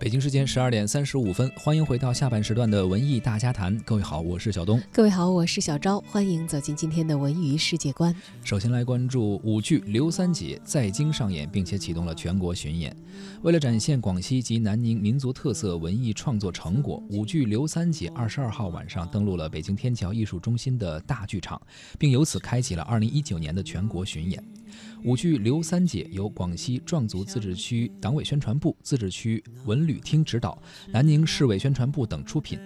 北京时间十二点三十五分，欢迎回到下半时段的文艺大家谈。各位好，我是小东。各位好，我是小昭。欢迎走进今天的文娱世界观。首先来关注舞剧《刘三姐》在京上演，并且启动了全国巡演。为了展现广西及南宁民族特色文艺创作成果，舞剧《刘三姐》二十二号晚上登陆了北京天桥艺术中心的大剧场，并由此开启了二零一九年的全国巡演。舞剧《刘三姐》由广西壮族自治区党委宣传部、自治区文旅厅指导，南宁市委宣传部等出品。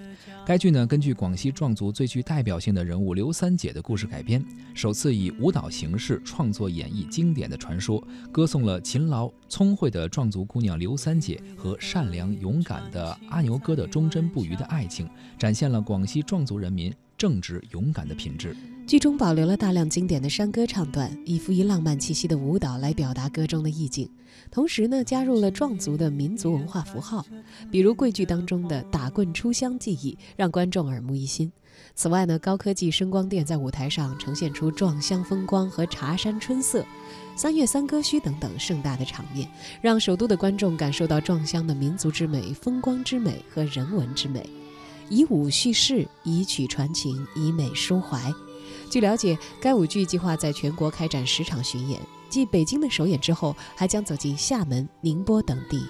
该剧呢，根据广西壮族最具代表性的人物刘三姐的故事改编，首次以舞蹈形式创作演绎经典的传说，歌颂了勤劳聪慧的壮族姑娘刘三姐和善良勇敢的阿牛哥的忠贞不渝的爱情，展现了广西壮族人民正直勇敢的品质。剧中保留了大量经典的山歌唱段，以富于浪漫气息的舞蹈来表达歌中的意境。同时呢，加入了壮族的民族文化符号，比如桂剧当中的打棍出乡技艺，让观众耳目一新。此外呢，高科技声光电在舞台上呈现出壮乡风光和茶山春色、三月三歌墟等等盛大的场面，让首都的观众感受到壮乡的民族之美、风光之美和人文之美。以舞叙事，以曲传情，以美抒怀。据了解，该舞剧计划在全国开展十场巡演，继北京的首演之后，还将走进厦门、宁波等地。